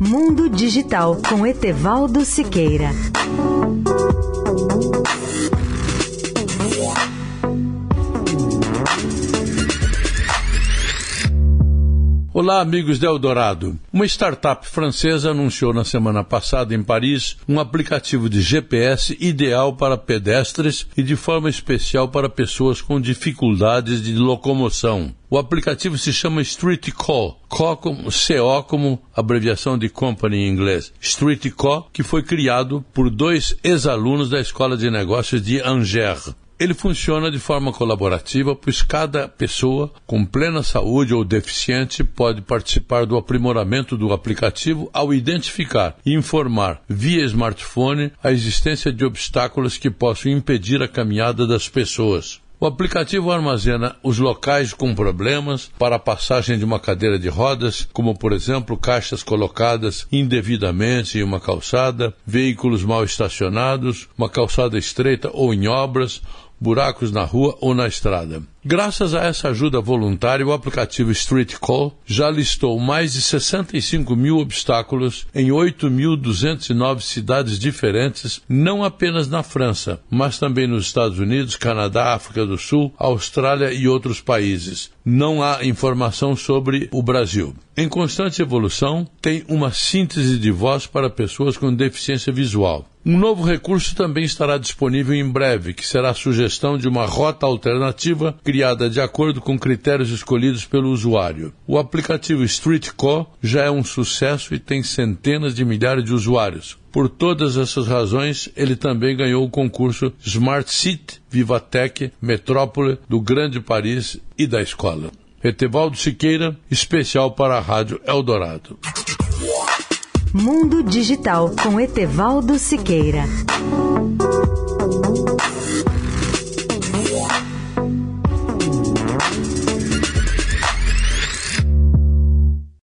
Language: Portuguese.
Mundo Digital com Etevaldo Siqueira. Olá, amigos de Eldorado. Uma startup francesa anunciou na semana passada em Paris um aplicativo de GPS ideal para pedestres e de forma especial para pessoas com dificuldades de locomoção. O aplicativo se chama Street Call, CO como, CO como abreviação de company em inglês. Street Call, que foi criado por dois ex-alunos da Escola de Negócios de Angers. Ele funciona de forma colaborativa, pois cada pessoa com plena saúde ou deficiente pode participar do aprimoramento do aplicativo ao identificar e informar via smartphone a existência de obstáculos que possam impedir a caminhada das pessoas. O aplicativo armazena os locais com problemas para a passagem de uma cadeira de rodas, como por exemplo caixas colocadas indevidamente em uma calçada, veículos mal estacionados, uma calçada estreita ou em obras, buracos na rua ou na estrada. Graças a essa ajuda voluntária, o aplicativo Street Call já listou mais de 65 mil obstáculos em 8.209 cidades diferentes, não apenas na França, mas também nos Estados Unidos, Canadá, África do Sul, Austrália e outros países. Não há informação sobre o Brasil. Em constante evolução, tem uma síntese de voz para pessoas com deficiência visual. Um novo recurso também estará disponível em breve, que será a sugestão de uma rota alternativa criada de acordo com critérios escolhidos pelo usuário. O aplicativo StreetCo já é um sucesso e tem centenas de milhares de usuários. Por todas essas razões, ele também ganhou o concurso Smart City Vivatech Metrópole do Grande Paris e da escola. Etevaldo Siqueira, especial para a Rádio Eldorado. Mundo Digital com Etevaldo Siqueira.